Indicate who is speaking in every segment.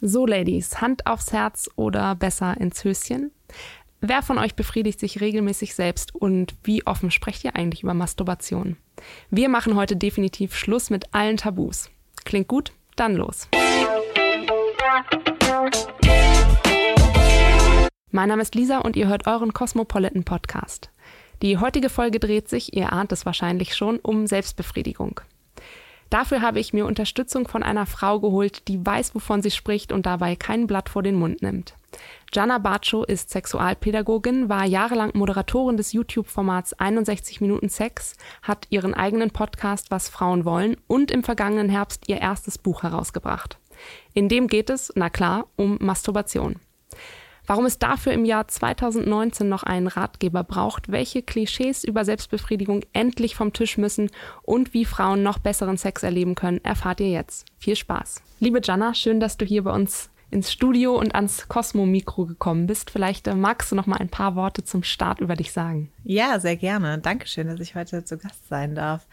Speaker 1: So, Ladies, Hand aufs Herz oder besser ins Höschen? Wer von euch befriedigt sich regelmäßig selbst und wie offen sprecht ihr eigentlich über Masturbation? Wir machen heute definitiv Schluss mit allen Tabus. Klingt gut? Dann los. Mein Name ist Lisa und ihr hört euren Cosmopolitan Podcast. Die heutige Folge dreht sich, ihr ahnt es wahrscheinlich schon, um Selbstbefriedigung. Dafür habe ich mir Unterstützung von einer Frau geholt, die weiß, wovon sie spricht und dabei kein Blatt vor den Mund nimmt. Jana Bacho ist Sexualpädagogin, war jahrelang Moderatorin des YouTube-Formats 61 Minuten Sex, hat ihren eigenen Podcast Was Frauen wollen und im vergangenen Herbst ihr erstes Buch herausgebracht. In dem geht es, na klar, um Masturbation. Warum es dafür im Jahr 2019 noch einen Ratgeber braucht, welche Klischees über Selbstbefriedigung endlich vom Tisch müssen und wie Frauen noch besseren Sex erleben können, erfahrt ihr jetzt. Viel Spaß. Liebe Jana, schön, dass du hier bei uns ins Studio und ans Cosmo-Mikro gekommen bist. Vielleicht äh, magst du noch mal ein paar Worte zum Start über dich sagen.
Speaker 2: Ja, sehr gerne. Dankeschön, dass ich heute zu Gast sein darf.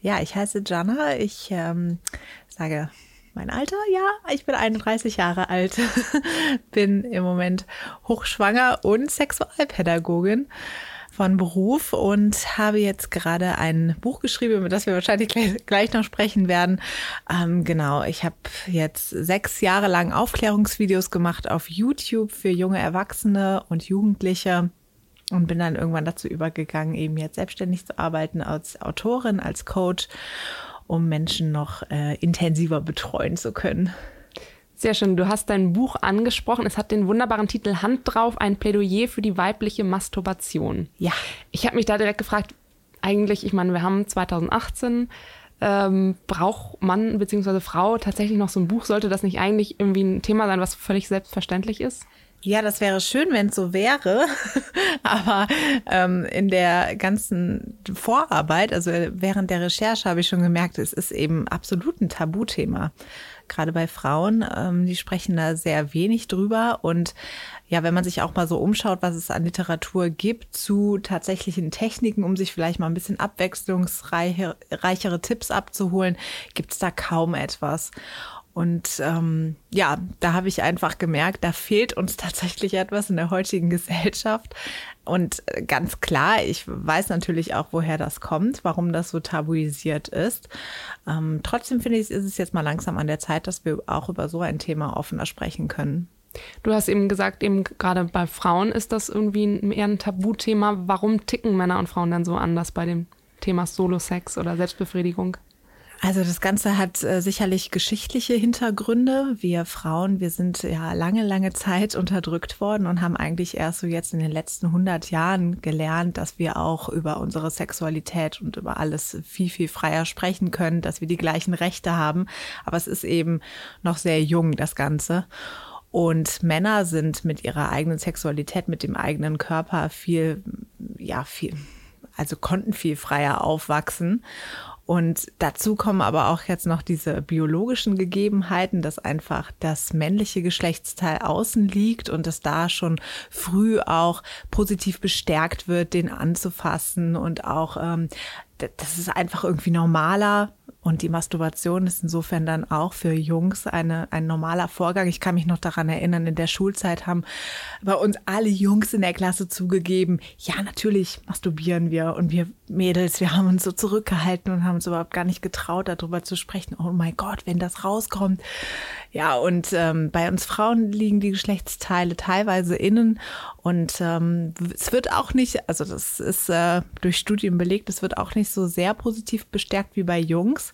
Speaker 2: Ja, ich heiße Jana. Ich ähm, sage mein Alter, ja, ich bin 31 Jahre alt, bin im Moment hochschwanger und Sexualpädagogin von Beruf und habe jetzt gerade ein Buch geschrieben, über das wir wahrscheinlich gleich, noch sprechen werden. Ähm, genau, ich habe jetzt sechs Jahre lang Aufklärungsvideos gemacht auf YouTube für junge Erwachsene und Jugendliche und bin dann irgendwann dazu übergegangen, eben jetzt selbstständig zu arbeiten als Autorin, als Coach um Menschen noch äh, intensiver betreuen zu können.
Speaker 1: Sehr schön. Du hast dein Buch angesprochen. Es hat den wunderbaren Titel Hand drauf, ein Plädoyer für die weibliche Masturbation.
Speaker 2: Ja.
Speaker 1: Ich habe mich da direkt gefragt, eigentlich, ich meine, wir haben 2018, ähm, braucht Mann bzw. Frau tatsächlich noch so ein Buch? Sollte das nicht eigentlich irgendwie ein Thema sein, was völlig selbstverständlich ist?
Speaker 2: Ja, das wäre schön, wenn es so wäre. Aber ähm, in der ganzen Vorarbeit, also während der Recherche, habe ich schon gemerkt, es ist eben absolut ein Tabuthema. Gerade bei Frauen, ähm, die sprechen da sehr wenig drüber. Und ja, wenn man sich auch mal so umschaut, was es an Literatur gibt zu tatsächlichen Techniken, um sich vielleicht mal ein bisschen abwechslungsreichere Tipps abzuholen, gibt es da kaum etwas. Und ähm, ja, da habe ich einfach gemerkt, da fehlt uns tatsächlich etwas in der heutigen Gesellschaft. Und äh, ganz klar, ich weiß natürlich auch, woher das kommt, warum das so tabuisiert ist. Ähm, trotzdem finde ich, ist es jetzt mal langsam an der Zeit, dass wir auch über so ein Thema offener sprechen können.
Speaker 1: Du hast eben gesagt, eben gerade bei Frauen ist das irgendwie ein, eher ein Tabuthema. Warum ticken Männer und Frauen dann so anders bei dem Thema Solo-Sex oder Selbstbefriedigung?
Speaker 2: Also das Ganze hat äh, sicherlich geschichtliche Hintergründe. Wir Frauen, wir sind ja lange, lange Zeit unterdrückt worden und haben eigentlich erst so jetzt in den letzten 100 Jahren gelernt, dass wir auch über unsere Sexualität und über alles viel, viel freier sprechen können, dass wir die gleichen Rechte haben. Aber es ist eben noch sehr jung, das Ganze. Und Männer sind mit ihrer eigenen Sexualität, mit dem eigenen Körper viel, ja, viel, also konnten viel freier aufwachsen. Und dazu kommen aber auch jetzt noch diese biologischen Gegebenheiten, dass einfach das männliche Geschlechtsteil außen liegt und dass da schon früh auch positiv bestärkt wird, den anzufassen und auch, ähm, das ist einfach irgendwie normaler und die Masturbation ist insofern dann auch für Jungs eine, ein normaler Vorgang. Ich kann mich noch daran erinnern, in der Schulzeit haben bei uns alle Jungs in der Klasse zugegeben, ja, natürlich masturbieren wir und wir Mädels, wir haben uns so zurückgehalten und haben uns überhaupt gar nicht getraut, darüber zu sprechen. Oh mein Gott, wenn das rauskommt. Ja, und ähm, bei uns Frauen liegen die Geschlechtsteile teilweise innen und ähm, es wird auch nicht, also das ist äh, durch Studien belegt, es wird auch nicht so sehr positiv bestärkt wie bei Jungs.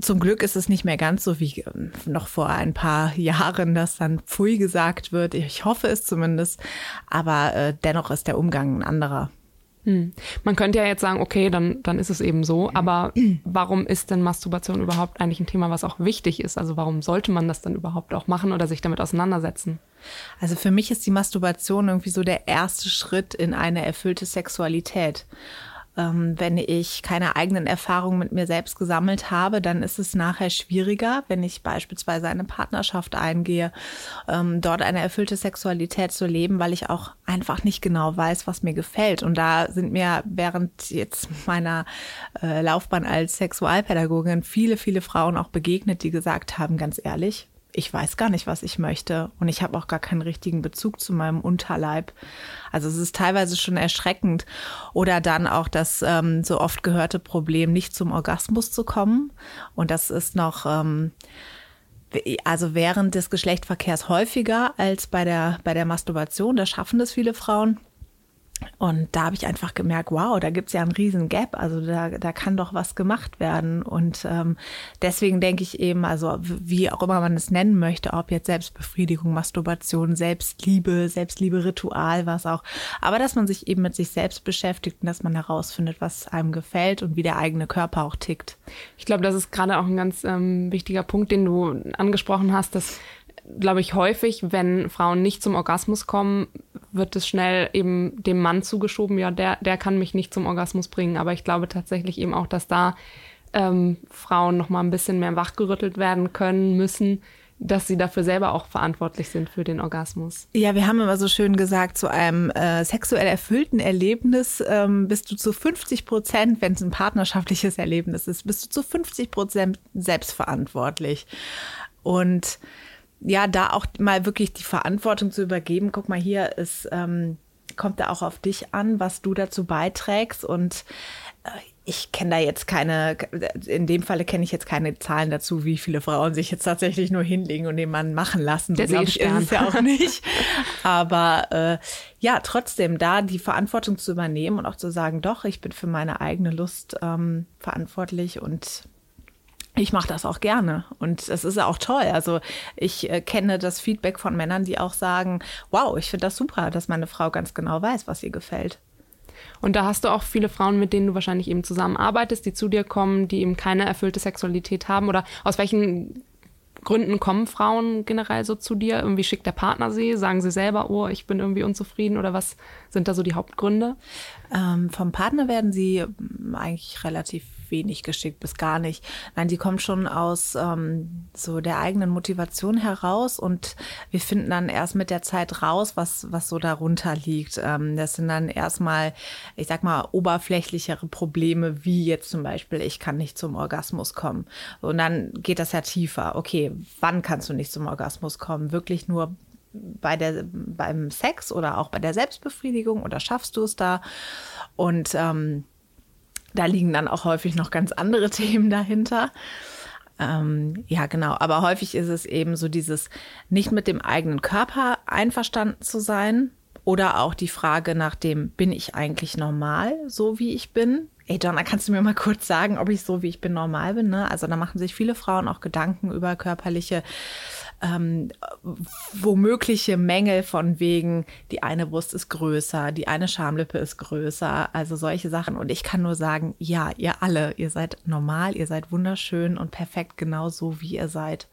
Speaker 2: Zum Glück ist es nicht mehr ganz so wie ähm, noch vor ein paar Jahren, dass dann Pfui gesagt wird. Ich hoffe es zumindest. Aber äh, dennoch ist der Umgang ein anderer.
Speaker 1: Hm. Man könnte ja jetzt sagen, okay, dann, dann ist es eben so, aber warum ist denn Masturbation überhaupt eigentlich ein Thema, was auch wichtig ist? Also warum sollte man das dann überhaupt auch machen oder sich damit auseinandersetzen?
Speaker 2: Also für mich ist die Masturbation irgendwie so der erste Schritt in eine erfüllte Sexualität. Ähm, wenn ich keine eigenen Erfahrungen mit mir selbst gesammelt habe, dann ist es nachher schwieriger, wenn ich beispielsweise eine Partnerschaft eingehe, ähm, dort eine erfüllte Sexualität zu leben, weil ich auch einfach nicht genau weiß, was mir gefällt. Und da sind mir während jetzt meiner äh, Laufbahn als Sexualpädagogin viele, viele Frauen auch begegnet, die gesagt haben, ganz ehrlich, ich weiß gar nicht, was ich möchte und ich habe auch gar keinen richtigen Bezug zu meinem Unterleib. Also es ist teilweise schon erschreckend. Oder dann auch das ähm, so oft gehörte Problem, nicht zum Orgasmus zu kommen. Und das ist noch, ähm, also während des Geschlechtsverkehrs häufiger als bei der, bei der Masturbation. Da schaffen das viele Frauen. Und da habe ich einfach gemerkt, wow, da gibt's ja einen riesen Gap. Also da, da kann doch was gemacht werden. Und ähm, deswegen denke ich eben, also wie auch immer man es nennen möchte, ob jetzt Selbstbefriedigung, Masturbation, Selbstliebe, Selbstliebe-Ritual, was auch. Aber dass man sich eben mit sich selbst beschäftigt und dass man herausfindet, was einem gefällt und wie der eigene Körper auch tickt.
Speaker 1: Ich glaube, das ist gerade auch ein ganz ähm, wichtiger Punkt, den du angesprochen hast, dass glaube ich, häufig, wenn Frauen nicht zum Orgasmus kommen, wird es schnell eben dem Mann zugeschoben, ja, der, der kann mich nicht zum Orgasmus bringen. Aber ich glaube tatsächlich eben auch, dass da ähm, Frauen noch mal ein bisschen mehr wachgerüttelt werden können müssen, dass sie dafür selber auch verantwortlich sind für den Orgasmus.
Speaker 2: Ja, wir haben immer so schön gesagt, zu einem äh, sexuell erfüllten Erlebnis ähm, bist du zu 50 Prozent, wenn es ein partnerschaftliches Erlebnis ist, bist du zu 50 Prozent selbstverantwortlich. Und ja, da auch mal wirklich die Verantwortung zu übergeben. Guck mal, hier ist, ähm, kommt da auch auf dich an, was du dazu beiträgst. Und äh, ich kenne da jetzt keine, in dem Falle kenne ich jetzt keine Zahlen dazu, wie viele Frauen sich jetzt tatsächlich nur hinlegen und den Mann machen lassen.
Speaker 1: So glaube ich, ist es
Speaker 2: ja auch nicht. Aber äh, ja, trotzdem da die Verantwortung zu übernehmen und auch zu sagen, doch, ich bin für meine eigene Lust ähm, verantwortlich und ich mache das auch gerne und es ist auch toll. Also ich äh, kenne das Feedback von Männern, die auch sagen, wow, ich finde das super, dass meine Frau ganz genau weiß, was ihr gefällt.
Speaker 1: Und da hast du auch viele Frauen, mit denen du wahrscheinlich eben zusammenarbeitest, die zu dir kommen, die eben keine erfüllte Sexualität haben oder aus welchen Gründen kommen Frauen generell so zu dir? Irgendwie schickt der Partner sie? Sagen sie selber, oh, ich bin irgendwie unzufrieden? Oder was sind da so die Hauptgründe?
Speaker 2: Ähm, vom Partner werden sie eigentlich relativ wenig geschickt, bis gar nicht. Nein, die kommt schon aus ähm, so der eigenen Motivation heraus und wir finden dann erst mit der Zeit raus, was, was so darunter liegt. Ähm, das sind dann erstmal, ich sag mal, oberflächlichere Probleme, wie jetzt zum Beispiel, ich kann nicht zum Orgasmus kommen. Und dann geht das ja tiefer. Okay, wann kannst du nicht zum Orgasmus kommen? Wirklich nur bei der, beim Sex oder auch bei der Selbstbefriedigung oder schaffst du es da? Und ähm, da liegen dann auch häufig noch ganz andere Themen dahinter. Ähm, ja, genau. Aber häufig ist es eben so dieses nicht mit dem eigenen Körper einverstanden zu sein oder auch die Frage nach dem, bin ich eigentlich normal, so wie ich bin? Ey, Donna, kannst du mir mal kurz sagen, ob ich so wie ich bin normal bin? Ne? Also da machen sich viele Frauen auch Gedanken über körperliche ähm, womögliche Mängel von wegen, die eine Brust ist größer, die eine Schamlippe ist größer, also solche Sachen. Und ich kann nur sagen, ja, ihr alle, ihr seid normal, ihr seid wunderschön und perfekt genau so, wie ihr seid.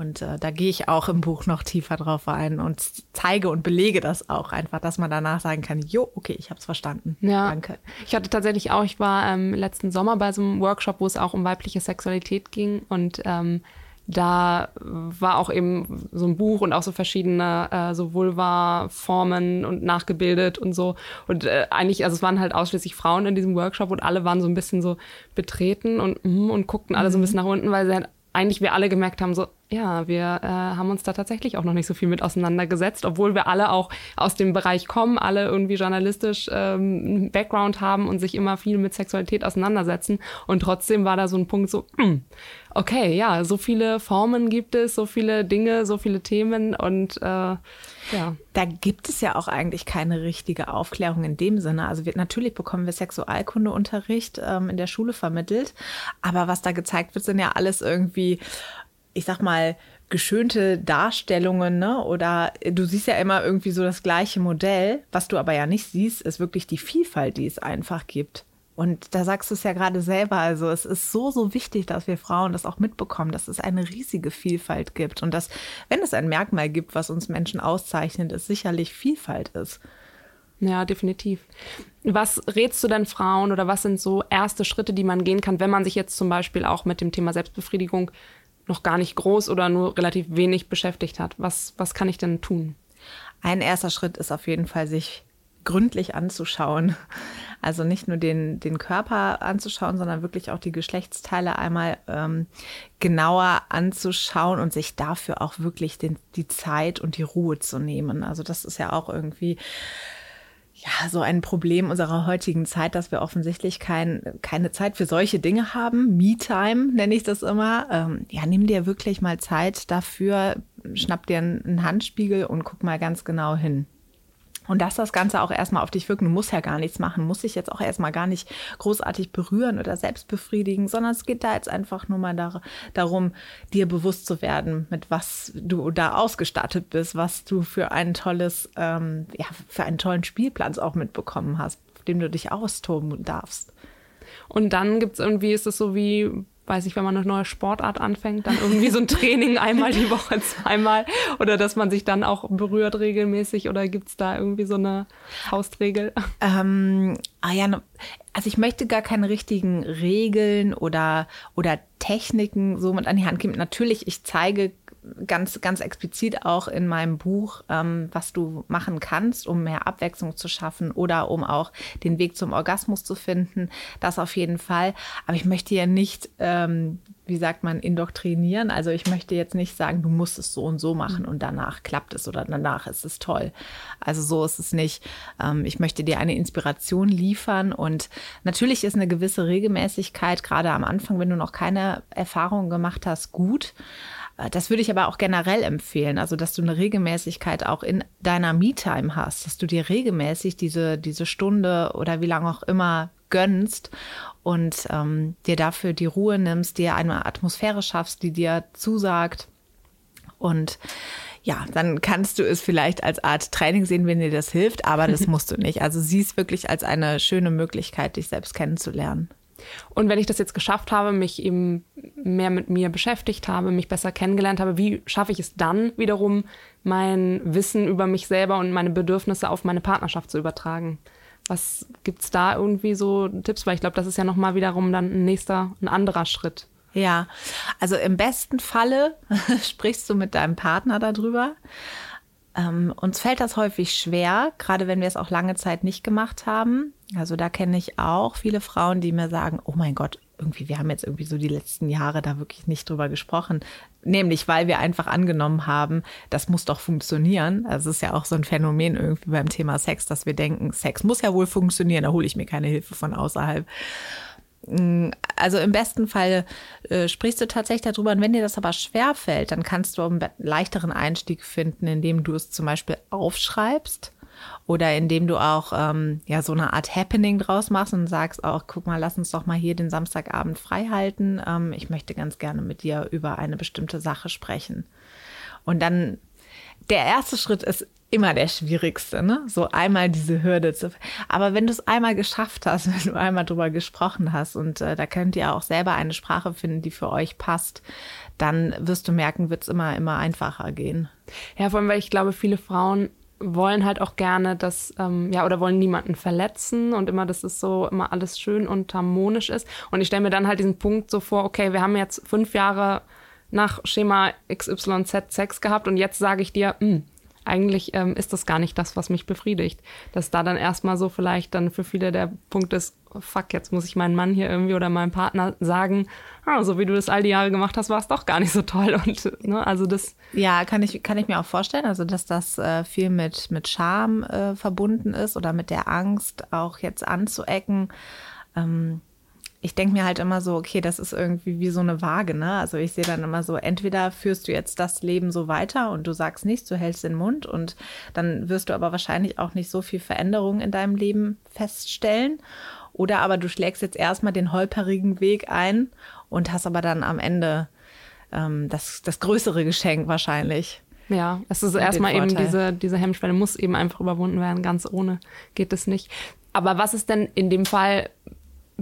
Speaker 2: Und äh, da gehe ich auch im Buch noch tiefer drauf ein und zeige und belege das auch einfach, dass man danach sagen kann, jo, okay, ich habe es verstanden.
Speaker 1: Ja, Danke. Ich hatte tatsächlich auch, ich war ähm, letzten Sommer bei so einem Workshop, wo es auch um weibliche Sexualität ging und ähm, da war auch eben so ein Buch und auch so verschiedene äh, so Vulva-Formen und nachgebildet und so. Und äh, eigentlich, also es waren halt ausschließlich Frauen in diesem Workshop und alle waren so ein bisschen so betreten und, mm, und guckten alle so ein bisschen nach unten, weil sie halt eigentlich wir alle gemerkt haben, so, ja, wir äh, haben uns da tatsächlich auch noch nicht so viel mit auseinandergesetzt, obwohl wir alle auch aus dem Bereich kommen, alle irgendwie journalistisch ähm, Background haben und sich immer viel mit Sexualität auseinandersetzen. Und trotzdem war da so ein Punkt so, hm, okay, ja, so viele Formen gibt es, so viele Dinge, so viele Themen und äh, ja.
Speaker 2: Da gibt es ja auch eigentlich keine richtige Aufklärung in dem Sinne. Also wir, natürlich bekommen wir Sexualkundeunterricht ähm, in der Schule vermittelt, aber was da gezeigt wird, sind ja alles irgendwie ich sag mal, geschönte Darstellungen, ne? Oder du siehst ja immer irgendwie so das gleiche Modell. Was du aber ja nicht siehst, ist wirklich die Vielfalt, die es einfach gibt. Und da sagst du es ja gerade selber, also es ist so, so wichtig, dass wir Frauen das auch mitbekommen, dass es eine riesige Vielfalt gibt und dass, wenn es ein Merkmal gibt, was uns Menschen auszeichnet, es sicherlich Vielfalt ist.
Speaker 1: Ja, definitiv. Was rätst du denn Frauen oder was sind so erste Schritte, die man gehen kann, wenn man sich jetzt zum Beispiel auch mit dem Thema Selbstbefriedigung noch gar nicht groß oder nur relativ wenig beschäftigt hat. Was, was kann ich denn tun?
Speaker 2: Ein erster Schritt ist auf jeden Fall, sich gründlich anzuschauen. Also nicht nur den, den Körper anzuschauen, sondern wirklich auch die Geschlechtsteile einmal ähm, genauer anzuschauen und sich dafür auch wirklich den, die Zeit und die Ruhe zu nehmen. Also das ist ja auch irgendwie ja, so ein Problem unserer heutigen Zeit, dass wir offensichtlich kein, keine Zeit für solche Dinge haben. Me-Time nenne ich das immer. Ähm, ja, nimm dir wirklich mal Zeit dafür, schnapp dir einen Handspiegel und guck mal ganz genau hin. Und dass das Ganze auch erstmal auf dich wirken. Du musst ja gar nichts machen, muss dich jetzt auch erstmal gar nicht großartig berühren oder selbst befriedigen, sondern es geht da jetzt einfach nur mal dar darum, dir bewusst zu werden, mit was du da ausgestattet bist, was du für ein tolles, ähm, ja, für einen tollen Spielplatz auch mitbekommen hast, auf dem du dich austoben darfst.
Speaker 1: Und dann gibt es irgendwie, ist es so wie weiß ich, wenn man eine neue Sportart anfängt, dann irgendwie so ein Training einmal die Woche, zweimal oder dass man sich dann auch berührt regelmäßig oder gibt es da irgendwie so eine Faustregel?
Speaker 2: Ähm, ah ja, also ich möchte gar keine richtigen Regeln oder, oder Techniken so mit an die Hand geben. Natürlich, ich zeige ganz, ganz explizit auch in meinem Buch, ähm, was du machen kannst, um mehr Abwechslung zu schaffen oder um auch den Weg zum Orgasmus zu finden. Das auf jeden Fall. Aber ich möchte ja nicht, ähm, wie sagt man, indoktrinieren. Also ich möchte jetzt nicht sagen, du musst es so und so machen und danach klappt es oder danach ist es toll. Also so ist es nicht. Ähm, ich möchte dir eine Inspiration liefern und natürlich ist eine gewisse Regelmäßigkeit, gerade am Anfang, wenn du noch keine Erfahrungen gemacht hast, gut. Äh, das würde ich aber auch generell empfehlen, also dass du eine Regelmäßigkeit auch in deiner Me-Time hast, dass du dir regelmäßig diese, diese Stunde oder wie lange auch immer gönnst und ähm, dir dafür die Ruhe nimmst, dir eine Atmosphäre schaffst, die dir zusagt und ja, dann kannst du es vielleicht als Art Training sehen, wenn dir das hilft, aber das musst du nicht. Also sieh es wirklich als eine schöne Möglichkeit, dich selbst kennenzulernen.
Speaker 1: Und wenn ich das jetzt geschafft habe, mich eben mehr mit mir beschäftigt habe, mich besser kennengelernt habe, wie schaffe ich es dann wiederum, mein Wissen über mich selber und meine Bedürfnisse auf meine Partnerschaft zu übertragen? Was gibt es da irgendwie so Tipps? Weil ich glaube, das ist ja nochmal wiederum dann ein nächster, ein anderer Schritt.
Speaker 2: Ja, also im besten Falle sprichst du mit deinem Partner darüber. Ähm, uns fällt das häufig schwer, gerade wenn wir es auch lange Zeit nicht gemacht haben. Also da kenne ich auch viele Frauen, die mir sagen, oh mein Gott, irgendwie, wir haben jetzt irgendwie so die letzten Jahre da wirklich nicht drüber gesprochen. Nämlich, weil wir einfach angenommen haben, das muss doch funktionieren. Also es ist ja auch so ein Phänomen irgendwie beim Thema Sex, dass wir denken, Sex muss ja wohl funktionieren, da hole ich mir keine Hilfe von außerhalb. Mm, also im besten Fall äh, sprichst du tatsächlich darüber. Und wenn dir das aber schwer fällt, dann kannst du einen leichteren Einstieg finden, indem du es zum Beispiel aufschreibst oder indem du auch ähm, ja so eine Art Happening draus machst und sagst auch, guck mal, lass uns doch mal hier den Samstagabend frei halten. Ähm, ich möchte ganz gerne mit dir über eine bestimmte Sache sprechen. Und dann der erste Schritt ist immer der schwierigste, ne? So einmal diese Hürde zu. Aber wenn du es einmal geschafft hast, wenn du einmal drüber gesprochen hast und äh, da könnt ihr auch selber eine Sprache finden, die für euch passt, dann wirst du merken, wird es immer, immer einfacher gehen.
Speaker 1: Ja, vor allem, weil ich glaube, viele Frauen wollen halt auch gerne das, ähm, ja, oder wollen niemanden verletzen und immer, dass es so immer alles schön und harmonisch ist. Und ich stelle mir dann halt diesen Punkt so vor, okay, wir haben jetzt fünf Jahre nach Schema XYZ Sex gehabt und jetzt sage ich dir, mh, hm, eigentlich ähm, ist das gar nicht das, was mich befriedigt. Dass da dann erstmal so vielleicht dann für viele der Punkt ist, fuck, jetzt muss ich meinen Mann hier irgendwie oder meinem Partner sagen, ah, so wie du das all die Jahre gemacht hast, war es doch gar nicht so toll. Und ne, also das.
Speaker 2: Ja, kann ich, kann ich mir auch vorstellen, also dass das äh, viel mit, mit Scham äh, verbunden ist oder mit der Angst, auch jetzt anzuecken. Ähm, ich denke mir halt immer so, okay, das ist irgendwie wie so eine Waage, ne? Also ich sehe dann immer so, entweder führst du jetzt das Leben so weiter und du sagst nichts, du hältst den Mund und dann wirst du aber wahrscheinlich auch nicht so viel Veränderung in deinem Leben feststellen. Oder aber du schlägst jetzt erstmal den holperigen Weg ein und hast aber dann am Ende ähm, das, das größere Geschenk wahrscheinlich.
Speaker 1: Ja, es ist erstmal eben diese, diese Hemmschwelle muss eben einfach überwunden werden. Ganz ohne geht es nicht. Aber was ist denn in dem Fall,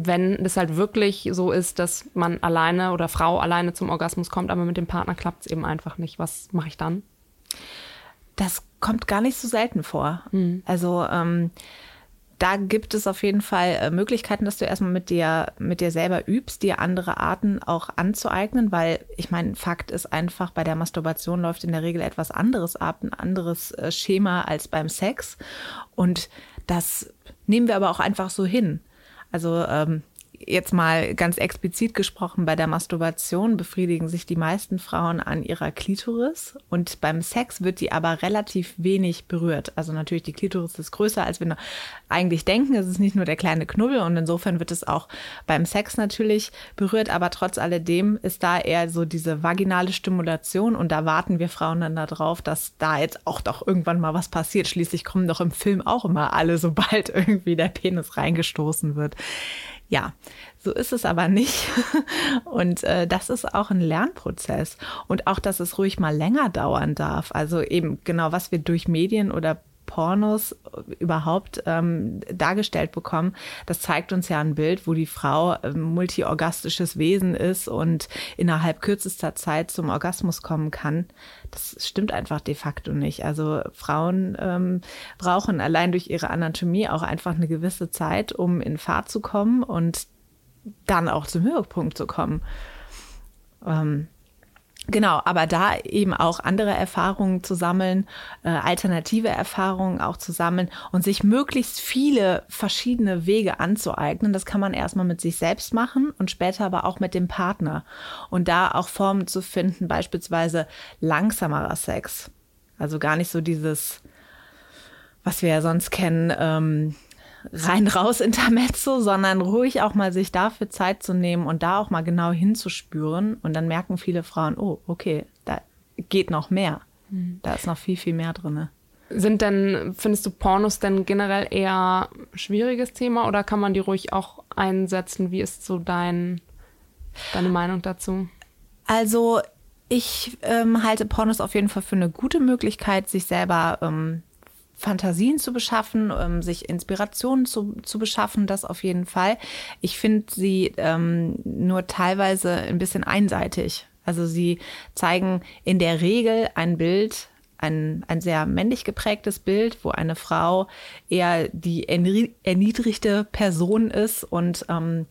Speaker 1: wenn es halt wirklich so ist, dass man alleine oder Frau alleine zum Orgasmus kommt, aber mit dem Partner klappt es eben einfach nicht. Was mache ich dann?
Speaker 2: Das kommt gar nicht so selten vor. Mhm. Also ähm, da gibt es auf jeden Fall äh, Möglichkeiten, dass du erstmal mit dir, mit dir selber übst, dir andere Arten auch anzueignen, weil ich meine, Fakt ist einfach, bei der Masturbation läuft in der Regel etwas anderes ab, ein anderes äh, Schema als beim Sex. Und das nehmen wir aber auch einfach so hin. Also ähm, jetzt mal ganz explizit gesprochen, bei der Masturbation befriedigen sich die meisten Frauen an ihrer Klitoris und beim Sex wird die aber relativ wenig berührt. Also natürlich die Klitoris ist größer, als wir eigentlich denken. Es ist nicht nur der kleine Knubbel und insofern wird es auch beim Sex natürlich berührt, aber trotz alledem ist da eher so diese vaginale Stimulation und da warten wir Frauen dann darauf, dass da jetzt auch doch irgendwann mal was passiert. Schließlich kommen doch im Film auch immer alle, sobald irgendwie der Penis reingestoßen wird. Ja, so ist es aber nicht. Und äh, das ist auch ein Lernprozess. Und auch, dass es ruhig mal länger dauern darf. Also eben genau, was wir durch Medien oder Pornos überhaupt ähm, dargestellt bekommen, das zeigt uns ja ein Bild, wo die Frau ähm, multiorgastisches Wesen ist und innerhalb kürzester Zeit zum Orgasmus kommen kann. Das stimmt einfach de facto nicht. Also Frauen ähm, brauchen allein durch ihre Anatomie auch einfach eine gewisse Zeit, um in Fahrt zu kommen und dann auch zum Höhepunkt zu kommen. Ähm, Genau, aber da eben auch andere Erfahrungen zu sammeln, äh, alternative Erfahrungen auch zu sammeln und sich möglichst viele verschiedene Wege anzueignen. Das kann man erstmal mit sich selbst machen und später aber auch mit dem Partner. Und da auch Formen zu finden, beispielsweise langsamerer Sex. Also gar nicht so dieses, was wir ja sonst kennen, ähm, rein-raus Intermezzo, sondern ruhig auch mal sich dafür Zeit zu nehmen und da auch mal genau hinzuspüren. Und dann merken viele Frauen, oh, okay, da geht noch mehr. Mhm. Da ist noch viel, viel mehr drin.
Speaker 1: Sind denn, findest du Pornos denn generell eher schwieriges Thema oder kann man die ruhig auch einsetzen? Wie ist so dein, deine Meinung dazu?
Speaker 2: Also ich ähm, halte Pornos auf jeden Fall für eine gute Möglichkeit, sich selber ähm, Fantasien zu beschaffen, ähm, sich Inspirationen zu, zu beschaffen, das auf jeden Fall. Ich finde sie ähm, nur teilweise ein bisschen einseitig. Also sie zeigen in der Regel ein Bild ein, ein sehr männlich geprägtes Bild, wo eine Frau eher die erniedrigte Person ist. Und ähm,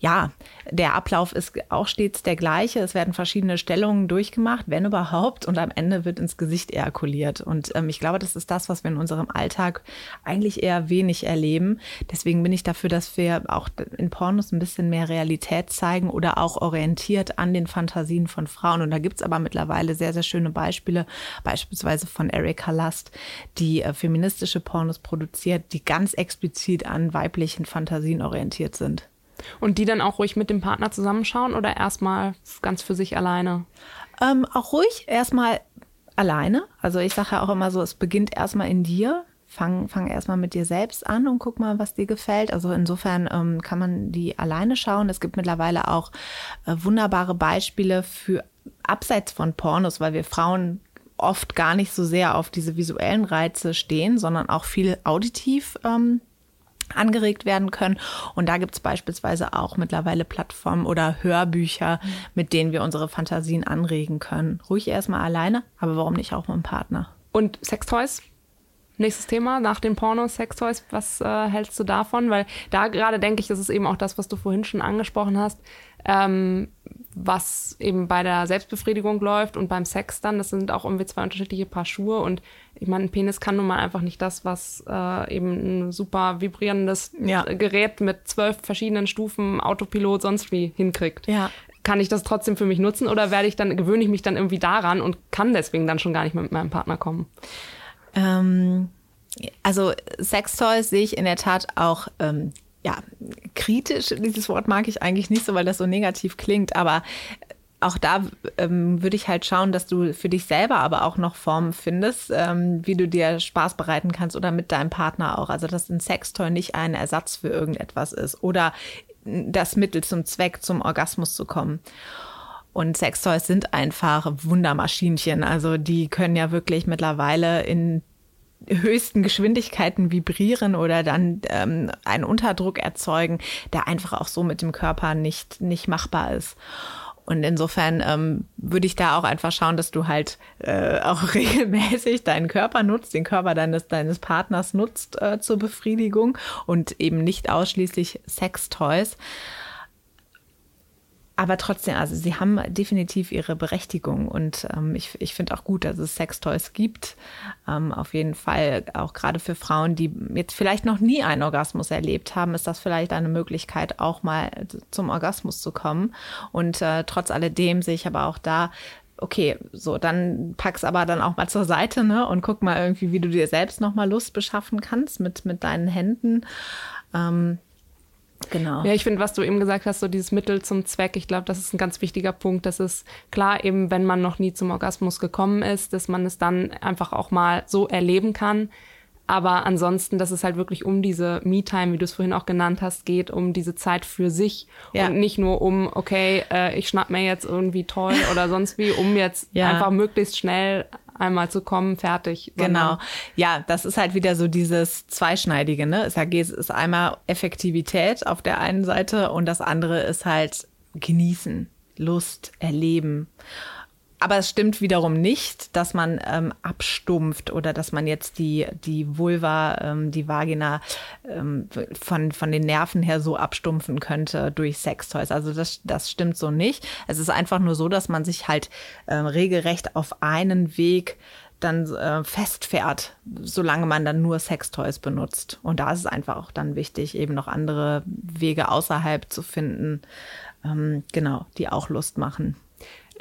Speaker 2: ja, der Ablauf ist auch stets der gleiche. Es werden verschiedene Stellungen durchgemacht, wenn überhaupt. Und am Ende wird ins Gesicht ejakuliert. Und ähm, ich glaube, das ist das, was wir in unserem Alltag eigentlich eher wenig erleben. Deswegen bin ich dafür, dass wir auch in Pornos ein bisschen mehr Realität zeigen oder auch orientiert an den Fantasien von Frauen. Und da gibt's aber mittlerweile sehr, sehr schöne Beispiele. Beispielsweise beispielsweise von Erika Last, die äh, feministische Pornos produziert, die ganz explizit an weiblichen Fantasien orientiert sind.
Speaker 1: Und die dann auch ruhig mit dem Partner zusammenschauen oder erstmal ganz für sich alleine?
Speaker 2: Ähm, auch ruhig erstmal alleine. Also ich sage ja auch immer so, es beginnt erstmal in dir. Fang, fang erstmal mit dir selbst an und guck mal, was dir gefällt. Also insofern ähm, kann man die alleine schauen. Es gibt mittlerweile auch äh, wunderbare Beispiele für abseits von Pornos, weil wir Frauen oft gar nicht so sehr auf diese visuellen Reize stehen, sondern auch viel auditiv ähm, angeregt werden können. Und da gibt es beispielsweise auch mittlerweile Plattformen oder Hörbücher, mhm. mit denen wir unsere Fantasien anregen können. Ruhig erstmal alleine, aber warum nicht auch mit einem Partner?
Speaker 1: Und Sextoys? Nächstes Thema, nach den Pornos, Sextoys, was äh, hältst du davon? Weil da gerade denke ich, das ist eben auch das, was du vorhin schon angesprochen hast. Ähm, was eben bei der Selbstbefriedigung läuft und beim Sex dann. Das sind auch irgendwie zwei unterschiedliche Paar Schuhe. Und ich meine, ein Penis kann nun mal einfach nicht das, was äh, eben ein super vibrierendes ja. Gerät mit zwölf verschiedenen Stufen, Autopilot, sonst wie hinkriegt. Ja. Kann ich das trotzdem für mich nutzen oder werde ich dann, gewöhne ich mich dann irgendwie daran und kann deswegen dann schon gar nicht mehr mit meinem Partner kommen?
Speaker 2: Ähm, also Sextoys sehe ich in der Tat auch ähm, ja, kritisch. Dieses Wort mag ich eigentlich nicht so, weil das so negativ klingt, aber auch da ähm, würde ich halt schauen, dass du für dich selber aber auch noch Formen findest, ähm, wie du dir Spaß bereiten kannst oder mit deinem Partner auch. Also, dass ein Sextoy nicht ein Ersatz für irgendetwas ist oder das Mittel zum Zweck, zum Orgasmus zu kommen. Und Sextoys sind einfach Wundermaschinchen. Also die können ja wirklich mittlerweile in höchsten Geschwindigkeiten vibrieren oder dann ähm, einen Unterdruck erzeugen, der einfach auch so mit dem Körper nicht, nicht machbar ist. Und insofern ähm, würde ich da auch einfach schauen, dass du halt äh, auch regelmäßig deinen Körper nutzt, den Körper deines, deines Partners nutzt äh, zur Befriedigung und eben nicht ausschließlich Sextoys. Aber trotzdem, also sie haben definitiv ihre Berechtigung und ähm, ich, ich finde auch gut, dass es Sextoys gibt. Ähm, auf jeden Fall, auch gerade für Frauen, die jetzt vielleicht noch nie einen Orgasmus erlebt haben, ist das vielleicht eine Möglichkeit, auch mal zum Orgasmus zu kommen. Und äh, trotz alledem sehe ich aber auch da, okay, so, dann pack's aber dann auch mal zur Seite, ne? Und guck mal irgendwie, wie du dir selbst nochmal Lust beschaffen kannst mit, mit deinen Händen. Ähm, Genau.
Speaker 1: Ja, ich finde, was du eben gesagt hast, so dieses Mittel zum Zweck, ich glaube, das ist ein ganz wichtiger Punkt. Das ist klar, eben, wenn man noch nie zum Orgasmus gekommen ist, dass man es dann einfach auch mal so erleben kann. Aber ansonsten, dass es halt wirklich um diese Me-Time, wie du es vorhin auch genannt hast, geht, um diese Zeit für sich ja. und nicht nur um, okay, äh, ich schnapp mir jetzt irgendwie toll oder sonst wie, um jetzt ja. einfach möglichst schnell einmal zu kommen, fertig.
Speaker 2: Genau. Ja, das ist halt wieder so dieses Zweischneidige, ne? Es ist einmal Effektivität auf der einen Seite und das andere ist halt genießen, Lust, erleben. Aber es stimmt wiederum nicht, dass man ähm, abstumpft oder dass man jetzt die, die Vulva, ähm, die Vagina ähm, von, von den Nerven her so abstumpfen könnte durch Sextoys. Also das, das stimmt so nicht. Es ist einfach nur so, dass man sich halt äh, regelrecht auf einen Weg dann äh, festfährt, solange man dann nur Sextoys benutzt. Und da ist es einfach auch dann wichtig, eben noch andere Wege außerhalb zu finden, ähm, genau, die auch Lust machen.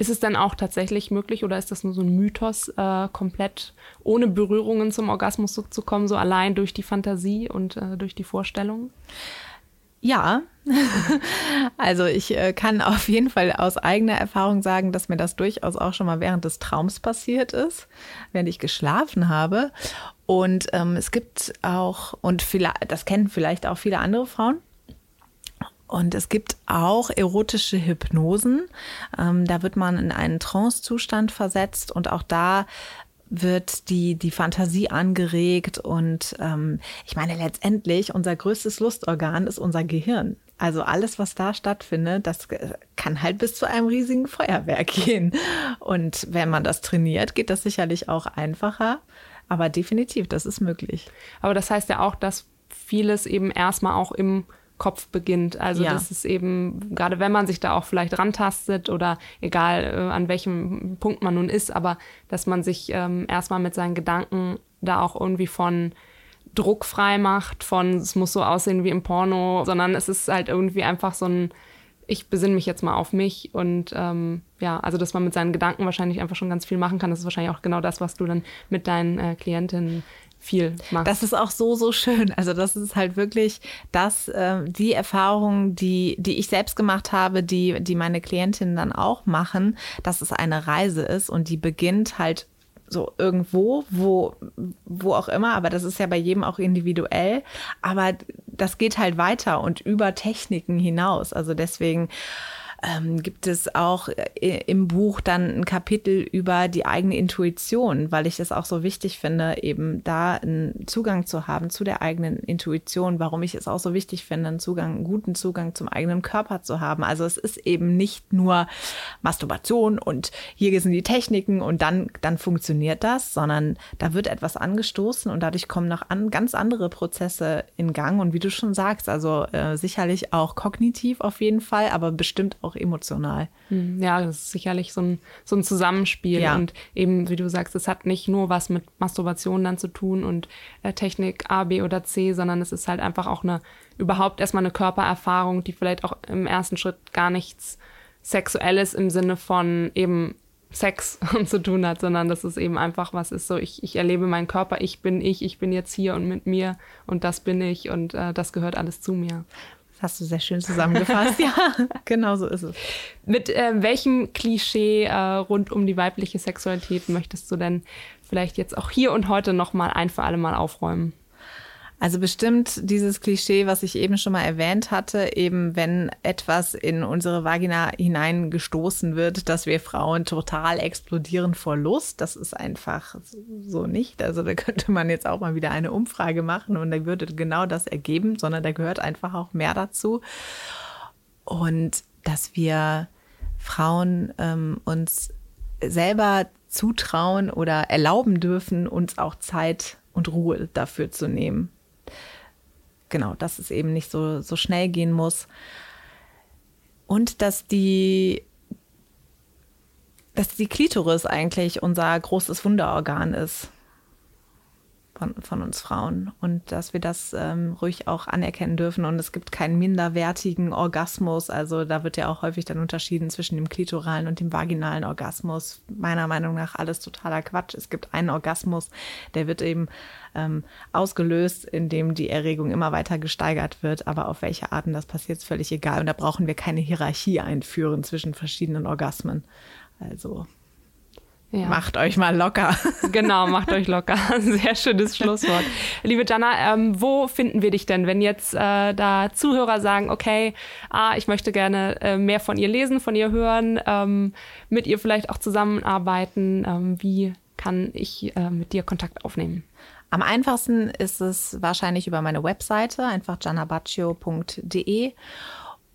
Speaker 1: Ist es dann auch tatsächlich möglich oder ist das nur so ein Mythos, äh, komplett ohne Berührungen zum Orgasmus zu kommen, so allein durch die Fantasie und äh, durch die Vorstellung?
Speaker 2: Ja, also ich äh, kann auf jeden Fall aus eigener Erfahrung sagen, dass mir das durchaus auch schon mal während des Traums passiert ist, während ich geschlafen habe. Und ähm, es gibt auch, und vielleicht, das kennen vielleicht auch viele andere Frauen, und es gibt auch erotische Hypnosen. Ähm, da wird man in einen Trance-Zustand versetzt und auch da wird die, die Fantasie angeregt und ähm, ich meine letztendlich unser größtes Lustorgan ist unser Gehirn. Also alles, was da stattfindet, das kann halt bis zu einem riesigen Feuerwerk gehen. Und wenn man das trainiert, geht das sicherlich auch einfacher. Aber definitiv, das ist möglich.
Speaker 1: Aber das heißt ja auch, dass vieles eben erstmal auch im Kopf beginnt. Also ja. das ist eben, gerade wenn man sich da auch vielleicht rantastet oder egal äh, an welchem Punkt man nun ist, aber dass man sich ähm, erstmal mit seinen Gedanken da auch irgendwie von Druck frei macht, von es muss so aussehen wie im Porno, sondern es ist halt irgendwie einfach so ein, ich besinne mich jetzt mal auf mich und ähm, ja, also dass man mit seinen Gedanken wahrscheinlich einfach schon ganz viel machen kann. Das ist wahrscheinlich auch genau das, was du dann mit deinen äh, Klientinnen viel machst.
Speaker 2: Das ist auch so, so schön. Also das ist halt wirklich das, äh, die Erfahrung, die, die ich selbst gemacht habe, die, die meine Klientinnen dann auch machen, dass es eine Reise ist und die beginnt halt so irgendwo, wo, wo auch immer, aber das ist ja bei jedem auch individuell. Aber das geht halt weiter und über Techniken hinaus. Also deswegen ähm, gibt es auch äh, im Buch dann ein Kapitel über die eigene Intuition, weil ich es auch so wichtig finde, eben da einen Zugang zu haben zu der eigenen Intuition, warum ich es auch so wichtig finde, einen Zugang, einen guten Zugang zum eigenen Körper zu haben. Also es ist eben nicht nur Masturbation und hier sind die Techniken und dann, dann funktioniert das, sondern da wird etwas angestoßen und dadurch kommen noch an, ganz andere Prozesse in Gang. Und wie du schon sagst, also äh, sicherlich auch kognitiv auf jeden Fall, aber bestimmt auch auch emotional.
Speaker 1: Hm, ja, das ist sicherlich so ein, so ein Zusammenspiel. Ja. Und eben, wie du sagst, es hat nicht nur was mit Masturbation dann zu tun und äh, Technik A, B oder C, sondern es ist halt einfach auch eine, überhaupt erstmal eine Körpererfahrung, die vielleicht auch im ersten Schritt gar nichts Sexuelles im Sinne von eben Sex zu tun hat, sondern dass es eben einfach was ist, so ich, ich erlebe meinen Körper, ich bin ich, ich bin jetzt hier und mit mir und das bin ich und äh, das gehört alles zu mir
Speaker 2: hast du sehr schön zusammengefasst. ja, genau so ist es.
Speaker 1: Mit äh, welchem Klischee äh, rund um die weibliche Sexualität möchtest du denn vielleicht jetzt auch hier und heute noch mal ein für alle Mal aufräumen?
Speaker 2: Also bestimmt dieses Klischee, was ich eben schon mal erwähnt hatte, eben wenn etwas in unsere Vagina hineingestoßen wird, dass wir Frauen total explodieren vor Lust. Das ist einfach so nicht. Also da könnte man jetzt auch mal wieder eine Umfrage machen und da würde genau das ergeben, sondern da gehört einfach auch mehr dazu. Und dass wir Frauen ähm, uns selber zutrauen oder erlauben dürfen, uns auch Zeit und Ruhe dafür zu nehmen genau, dass es eben nicht so, so schnell gehen muss. Und dass die dass die Klitoris eigentlich unser großes Wunderorgan ist von, von uns Frauen und dass wir das ähm, ruhig auch anerkennen dürfen. Und es gibt keinen minderwertigen Orgasmus. Also da wird ja auch häufig dann unterschieden zwischen dem klitoralen und dem vaginalen Orgasmus. Meiner Meinung nach alles totaler Quatsch. Es gibt einen Orgasmus, der wird eben ähm, ausgelöst, indem die Erregung immer weiter gesteigert wird. Aber auf welche Arten das passiert, ist völlig egal. Und da brauchen wir keine Hierarchie einführen zwischen verschiedenen Orgasmen. Also ja. Macht euch mal locker.
Speaker 1: Genau, macht euch locker. Sehr schönes Schlusswort. Liebe Jana, ähm, wo finden wir dich denn, wenn jetzt äh, da Zuhörer sagen, okay, ah, ich möchte gerne äh, mehr von ihr lesen, von ihr hören, ähm, mit ihr vielleicht auch zusammenarbeiten? Ähm, wie kann ich äh, mit dir Kontakt aufnehmen?
Speaker 2: Am einfachsten ist es wahrscheinlich über meine Webseite, einfach janabaccio.de.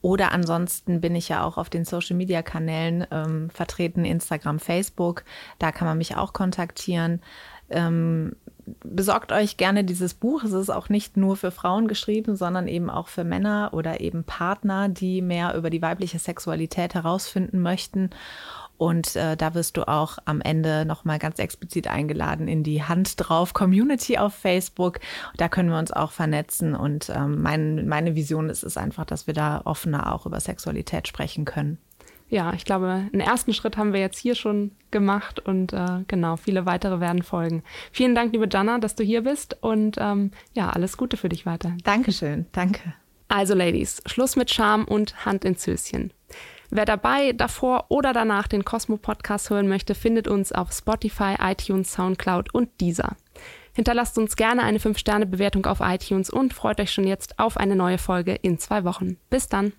Speaker 2: Oder ansonsten bin ich ja auch auf den Social-Media-Kanälen ähm, vertreten, Instagram, Facebook. Da kann man mich auch kontaktieren. Ähm, besorgt euch gerne dieses Buch. Es ist auch nicht nur für Frauen geschrieben, sondern eben auch für Männer oder eben Partner, die mehr über die weibliche Sexualität herausfinden möchten. Und äh, da wirst du auch am Ende nochmal ganz explizit eingeladen in die Hand drauf Community auf Facebook. Da können wir uns auch vernetzen. Und ähm, mein, meine Vision ist es einfach, dass wir da offener auch über Sexualität sprechen können.
Speaker 1: Ja, ich glaube, einen ersten Schritt haben wir jetzt hier schon gemacht und äh, genau, viele weitere werden folgen. Vielen Dank, liebe Jana, dass du hier bist und ähm, ja, alles Gute für dich weiter.
Speaker 2: Dankeschön, danke.
Speaker 1: Also, Ladies, Schluss mit Scham und Hand ins Höschen. Wer dabei, davor oder danach den Cosmo Podcast hören möchte, findet uns auf Spotify, iTunes, Soundcloud und Deezer. Hinterlasst uns gerne eine 5-Sterne-Bewertung auf iTunes und freut euch schon jetzt auf eine neue Folge in zwei Wochen. Bis dann.